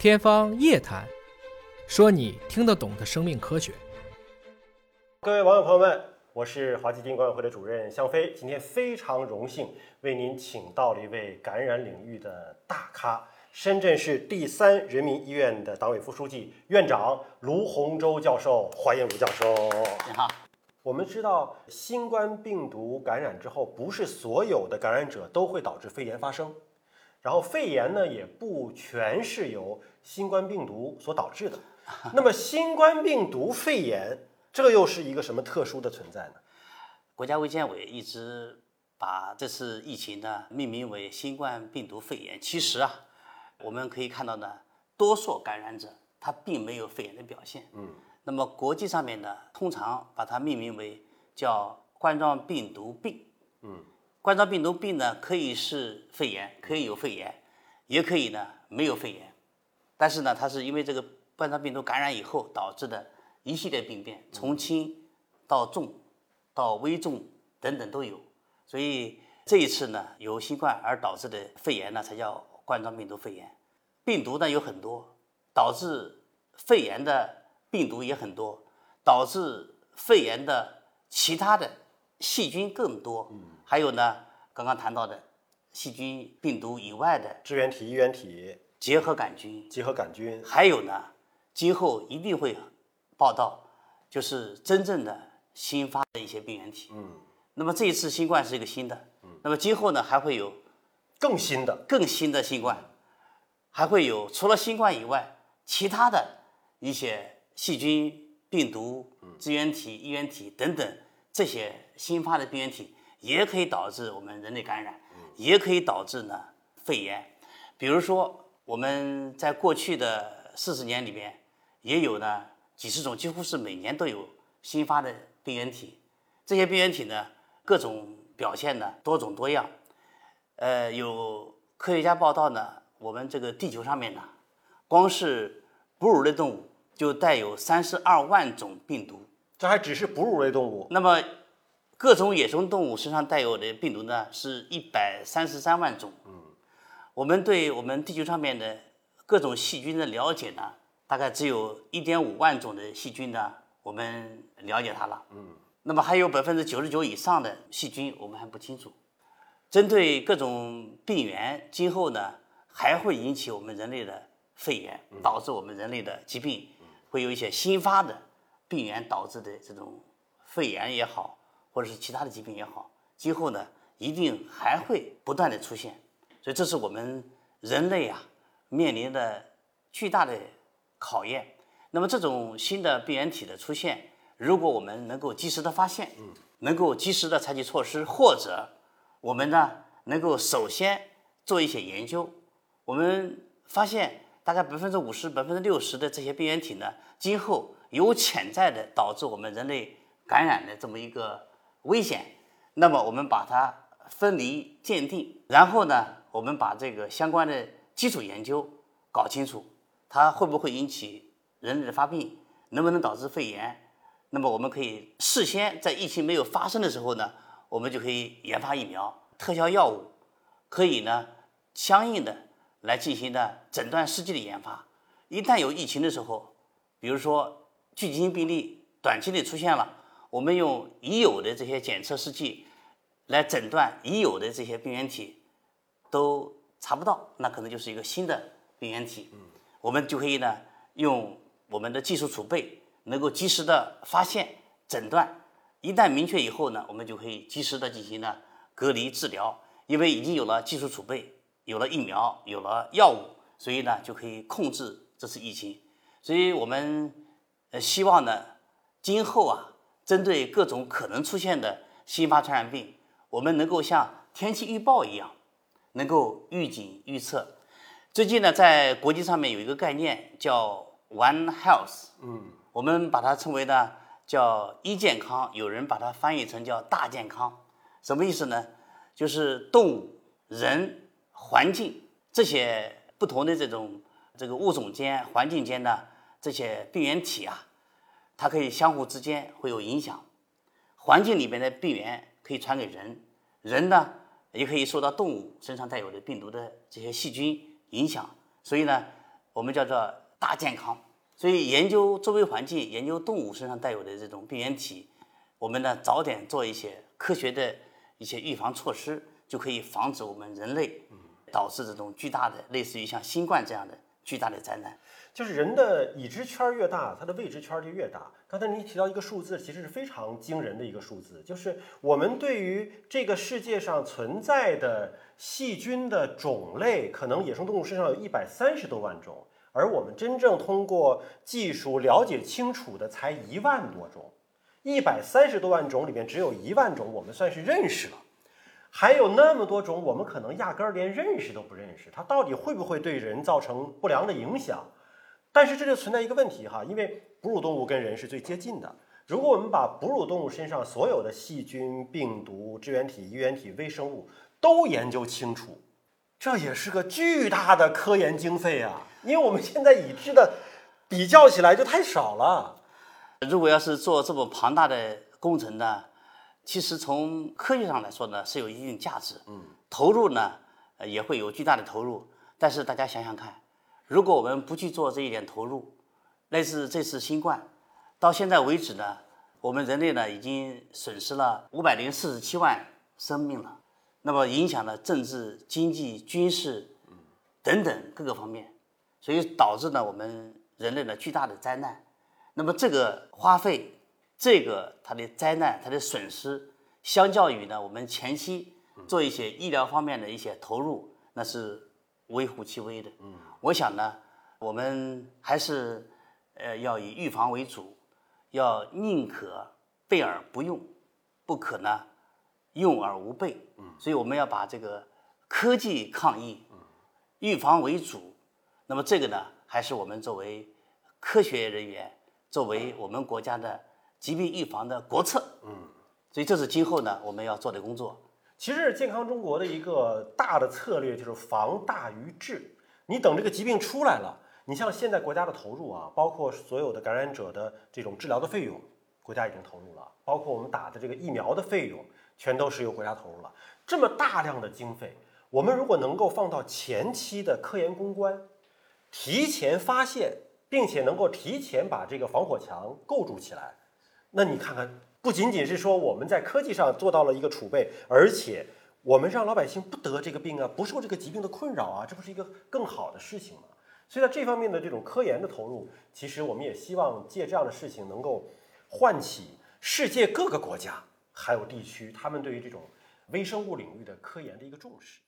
天方夜谭，说你听得懂的生命科学。各位网友朋友们，我是华基金管委会的主任向飞。今天非常荣幸为您请到了一位感染领域的大咖——深圳市第三人民医院的党委副书记、院长卢洪洲教授。欢迎卢教授。你好。我们知道，新冠病毒感染之后，不是所有的感染者都会导致肺炎发生。然后肺炎呢，也不全是由新冠病毒所导致的。那么，新冠病毒肺炎，这又是一个什么特殊的存在呢？国家卫健委一直把这次疫情呢命名为新冠病毒肺炎。其实啊，我们可以看到呢，多数感染者他并没有肺炎的表现。嗯。那么国际上面呢，通常把它命名为叫冠状病毒病。嗯。冠状病毒病呢，可以是肺炎，可以有肺炎，也可以呢没有肺炎，但是呢，它是因为这个冠状病毒感染以后导致的一系列病变，从轻到重到危重等等都有，所以这一次呢，由新冠而导致的肺炎呢，才叫冠状病毒肺炎。病毒呢有很多，导致肺炎的病毒也很多，导致肺炎的其他的细菌更多。嗯。还有呢，刚刚谈到的细菌、病毒以外的支原体、衣原体、结核杆菌、结核杆菌，还有呢，今后一定会报道，就是真正的新发的一些病原体。嗯，那么这一次新冠是一个新的，嗯，那么今后呢还会有更新的、更新的新冠，还会有除了新冠以外，其他的一些细菌、病毒、支原体、衣原体等等这些新发的病原体。也可以导致我们人类感染，也可以导致呢肺炎。比如说，我们在过去的四十年里边，也有呢几十种，几乎是每年都有新发的病原体。这些病原体呢，各种表现呢多种多样。呃，有科学家报道呢，我们这个地球上面呢，光是哺乳类动物就带有三十二万种病毒。这还只是哺乳类动物。那么。各种野生动物身上带有的病毒呢，是一百三十三万种。嗯，我们对我们地球上面的各种细菌的了解呢，大概只有一点五万种的细菌呢，我们了解它了。嗯，那么还有百分之九十九以上的细菌我们还不清楚。针对各种病原，今后呢还会引起我们人类的肺炎，导致我们人类的疾病，会有一些新发的病原导致的这种肺炎也好。或者是其他的疾病也好，今后呢一定还会不断的出现，所以这是我们人类啊面临的巨大的考验。那么这种新的病原体的出现，如果我们能够及时的发现，嗯，能够及时的采取措施，或者我们呢能够首先做一些研究，我们发现大概百分之五十、百分之六十的这些病原体呢，今后有潜在的导致我们人类感染的这么一个。危险，那么我们把它分离鉴定，然后呢，我们把这个相关的基础研究搞清楚，它会不会引起人类的发病，能不能导致肺炎？那么我们可以事先在疫情没有发生的时候呢，我们就可以研发疫苗、特效药物，可以呢相应的来进行的诊断试剂的研发。一旦有疫情的时候，比如说聚集性病例短期内出现了。我们用已有的这些检测试剂来诊断已有的这些病原体都查不到，那可能就是一个新的病原体。嗯，我们就可以呢用我们的技术储备，能够及时的发现诊断。一旦明确以后呢，我们就可以及时的进行呢隔离治疗。因为已经有了技术储备，有了疫苗，有了药物，所以呢就可以控制这次疫情。所以我们呃希望呢今后啊。针对各种可能出现的新发传染病，我们能够像天气预报一样，能够预警预测。最近呢，在国际上面有一个概念叫 One Health，嗯，我们把它称为呢叫一健康，有人把它翻译成叫大健康。什么意思呢？就是动物、人、环境这些不同的这种这个物种间、环境间的这些病原体啊。它可以相互之间会有影响，环境里边的病原可以传给人，人呢也可以受到动物身上带有的病毒的这些细菌影响。所以呢，我我们叫做大健康。所以研究周围环境，研究动物身上带有的这种病原体，我们呢早点做一些科学的一些预防措施，就可以防止我们人类导致这种巨大的类似于像新冠这样的巨大的灾难。就是人的已知圈儿越大，它的未知圈儿就越大。刚才您提到一个数字，其实是非常惊人的一个数字，就是我们对于这个世界上存在的细菌的种类，可能野生动物身上有一百三十多万种，而我们真正通过技术了解清楚的才一万多种。一百三十多万种里面，只有一万种我们算是认识了，还有那么多种我们可能压根儿连认识都不认识，它到底会不会对人造成不良的影响？但是这就存在一个问题哈，因为哺乳动物跟人是最接近的。如果我们把哺乳动物身上所有的细菌、病毒、支原体、衣原体、微生物都研究清楚，这也是个巨大的科研经费啊！因为我们现在已知的比较起来就太少了。如果要是做这么庞大的工程呢，其实从科学上来说呢是有一定价值，嗯，投入呢呃也会有巨大的投入。但是大家想想看。如果我们不去做这一点投入，类似这次新冠，到现在为止呢，我们人类呢已经损失了五百零四十七万生命了，那么影响了政治、经济、军事等等各个方面，所以导致呢我们人类的巨大的灾难。那么这个花费，这个它的灾难、它的损失，相较于呢我们前期做一些医疗方面的一些投入，那是微乎其微的。嗯。我想呢，我们还是呃要以预防为主，要宁可备而不用，不可呢用而无备。嗯，所以我们要把这个科技抗疫，预防为主。那么这个呢，还是我们作为科学人员，作为我们国家的疾病预防的国策。嗯，所以这是今后呢我们要做的工作。其实健康中国的一个大的策略就是防大于治。你等这个疾病出来了，你像现在国家的投入啊，包括所有的感染者的这种治疗的费用，国家已经投入了，包括我们打的这个疫苗的费用，全都是由国家投入了。这么大量的经费，我们如果能够放到前期的科研攻关，提前发现，并且能够提前把这个防火墙构筑起来，那你看看，不仅仅是说我们在科技上做到了一个储备，而且。我们让老百姓不得这个病啊，不受这个疾病的困扰啊，这不是一个更好的事情吗？所以在这方面的这种科研的投入，其实我们也希望借这样的事情能够唤起世界各个国家还有地区他们对于这种微生物领域的科研的一个重视。